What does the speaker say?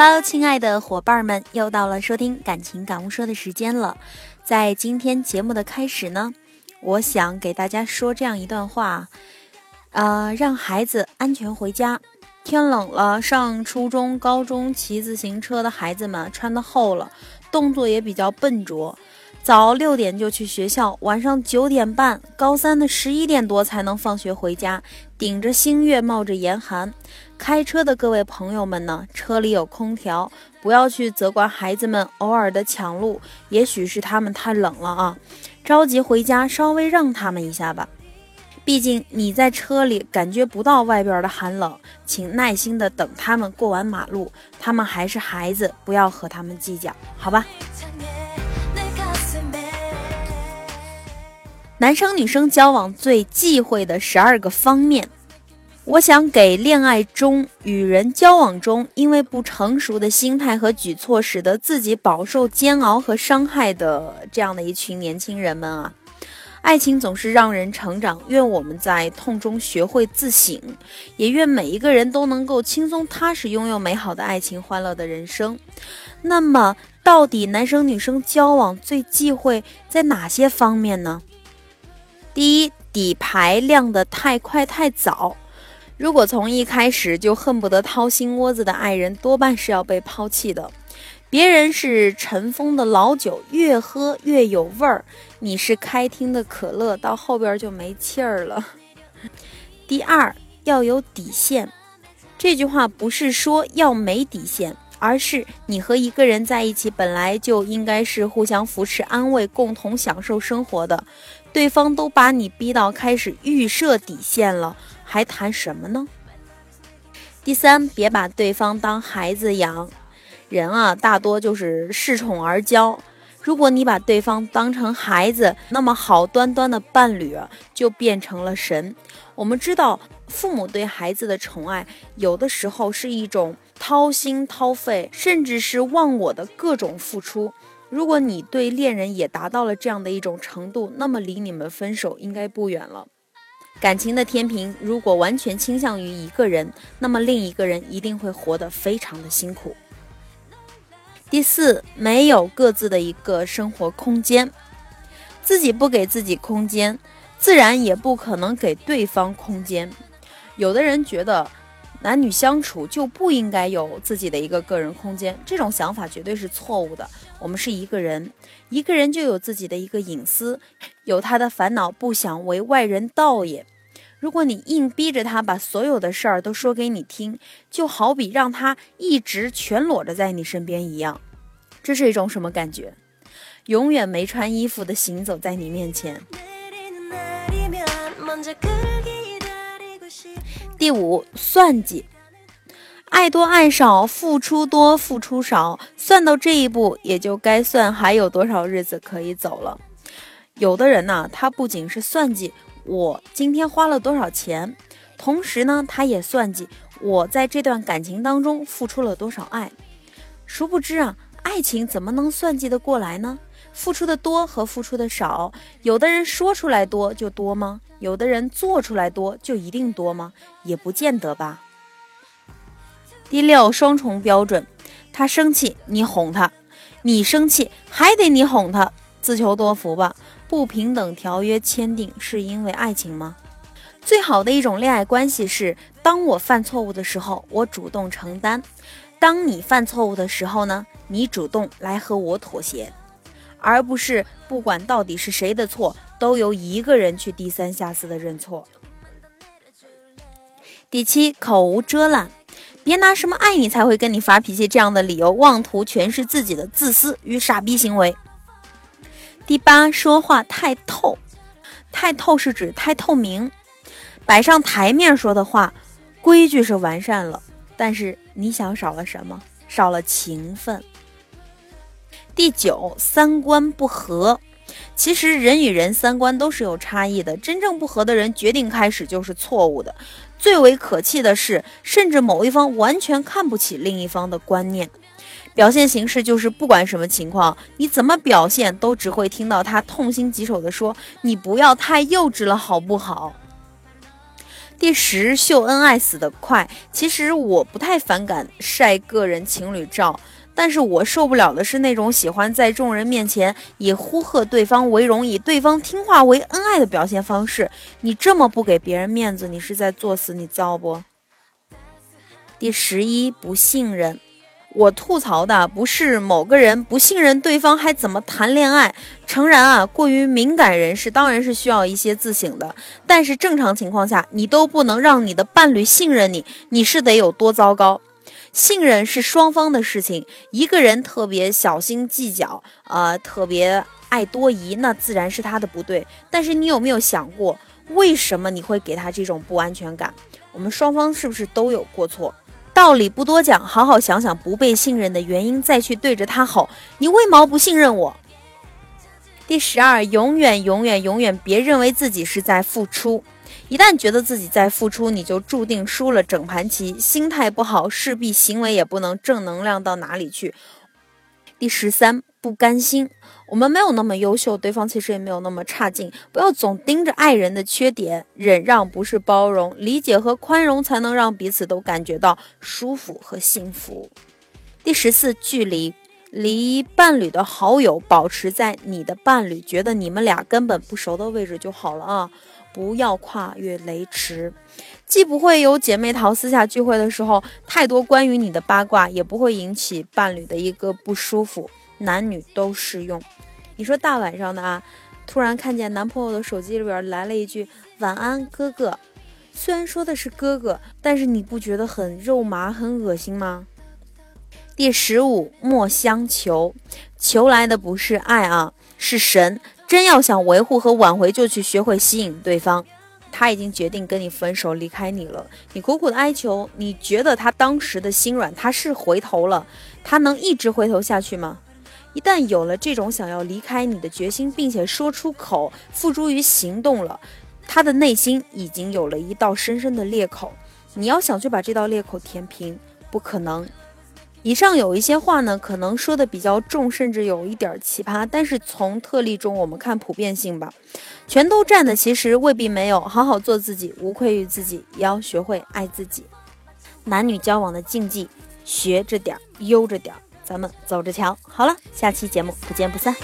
喽亲爱的伙伴们，又到了收听感情感悟说的时间了。在今天节目的开始呢，我想给大家说这样一段话：呃，让孩子安全回家。天冷了，上初中、高中骑自行车的孩子们穿的厚了，动作也比较笨拙。早六点就去学校，晚上九点半，高三的十一点多才能放学回家，顶着星月，冒着严寒。开车的各位朋友们呢，车里有空调，不要去责怪孩子们偶尔的抢路，也许是他们太冷了啊，着急回家，稍微让他们一下吧。毕竟你在车里感觉不到外边的寒冷，请耐心的等他们过完马路，他们还是孩子，不要和他们计较，好吧？男生女生交往最忌讳的十二个方面，我想给恋爱中、与人交往中，因为不成熟的心态和举措，使得自己饱受煎熬和伤害的这样的一群年轻人们啊！爱情总是让人成长，愿我们在痛中学会自省，也愿每一个人都能够轻松踏实拥有美好的爱情、欢乐的人生。那么，到底男生女生交往最忌讳在哪些方面呢？第一，底牌亮得太快太早。如果从一开始就恨不得掏心窝子的爱人，多半是要被抛弃的。别人是尘封的老酒，越喝越有味儿；你是开听的可乐，到后边就没气儿了。第二，要有底线。这句话不是说要没底线。而是你和一个人在一起，本来就应该是互相扶持、安慰、共同享受生活的。对方都把你逼到开始预设底线了，还谈什么呢？第三，别把对方当孩子养。人啊，大多就是恃宠而骄。如果你把对方当成孩子，那么好端端的伴侣就变成了神。我们知道，父母对孩子的宠爱，有的时候是一种。掏心掏肺，甚至是忘我的各种付出。如果你对恋人也达到了这样的一种程度，那么离你们分手应该不远了。感情的天平如果完全倾向于一个人，那么另一个人一定会活得非常的辛苦。第四，没有各自的一个生活空间，自己不给自己空间，自然也不可能给对方空间。有的人觉得。男女相处就不应该有自己的一个个人空间，这种想法绝对是错误的。我们是一个人，一个人就有自己的一个隐私，有他的烦恼，不想为外人道也。如果你硬逼着他把所有的事儿都说给你听，就好比让他一直全裸着在你身边一样，这是一种什么感觉？永远没穿衣服的行走在你面前。第五，算计，爱多爱少，付出多付出少，算到这一步，也就该算还有多少日子可以走了。有的人呢，他不仅是算计我今天花了多少钱，同时呢，他也算计我在这段感情当中付出了多少爱。殊不知啊，爱情怎么能算计得过来呢？付出的多和付出的少，有的人说出来多就多吗？有的人做出来多就一定多吗？也不见得吧。第六，双重标准，他生气你哄他，你生气还得你哄他，自求多福吧。不平等条约签订是因为爱情吗？最好的一种恋爱关系是，当我犯错误的时候，我主动承担；当你犯错误的时候呢，你主动来和我妥协。而不是不管到底是谁的错，都由一个人去低三下四的认错。第七，口无遮拦，别拿什么爱你才会跟你发脾气这样的理由，妄图诠释自己的自私与傻逼行为。第八，说话太透，太透是指太透明，摆上台面说的话，规矩是完善了，但是你想少了什么？少了情分。第九，三观不合。其实人与人三观都是有差异的，真正不合的人，决定开始就是错误的。最为可气的是，甚至某一方完全看不起另一方的观念，表现形式就是不管什么情况，你怎么表现，都只会听到他痛心疾首的说：“你不要太幼稚了，好不好？”第十，秀恩爱死得快。其实我不太反感晒个人情侣照，但是我受不了的是那种喜欢在众人面前以呼喝对方为荣，以对方听话为恩爱的表现方式。你这么不给别人面子，你是在作死，你造不？第十一，不信任。我吐槽的不是某个人不信任对方还怎么谈恋爱。诚然啊，过于敏感人士当然是需要一些自省的。但是正常情况下，你都不能让你的伴侣信任你，你是得有多糟糕？信任是双方的事情，一个人特别小心计较，呃，特别爱多疑，那自然是他的不对。但是你有没有想过，为什么你会给他这种不安全感？我们双方是不是都有过错？道理不多讲，好好想想不被信任的原因，再去对着他吼：“你为毛不信任我？”第十二，永远永远永远别认为自己是在付出，一旦觉得自己在付出，你就注定输了整盘棋。心态不好，势必行为也不能正能量到哪里去。第十三，不甘心。我们没有那么优秀，对方其实也没有那么差劲。不要总盯着爱人的缺点，忍让不是包容，理解和宽容才能让彼此都感觉到舒服和幸福。第十四，距离，离伴侣的好友保持在你的伴侣觉得你们俩根本不熟的位置就好了啊，不要跨越雷池，既不会有姐妹淘私下聚会的时候太多关于你的八卦，也不会引起伴侣的一个不舒服。男女都适用。你说大晚上的啊，突然看见男朋友的手机里边来了一句“晚安，哥哥”，虽然说的是哥哥，但是你不觉得很肉麻、很恶心吗？第十五，莫相求，求来的不是爱啊，是神。真要想维护和挽回，就去学会吸引对方。他已经决定跟你分手，离开你了。你苦苦的哀求，你觉得他当时的心软，他是回头了，他能一直回头下去吗？一旦有了这种想要离开你的决心，并且说出口、付诸于行动了，他的内心已经有了一道深深的裂口。你要想去把这道裂口填平，不可能。以上有一些话呢，可能说的比较重，甚至有一点奇葩。但是从特例中我们看普遍性吧，全都占的其实未必没有。好好做自己，无愧于自己，也要学会爱自己。男女交往的禁忌，学着点儿，悠着点儿，咱们走着瞧。好了，下期节目不见不散。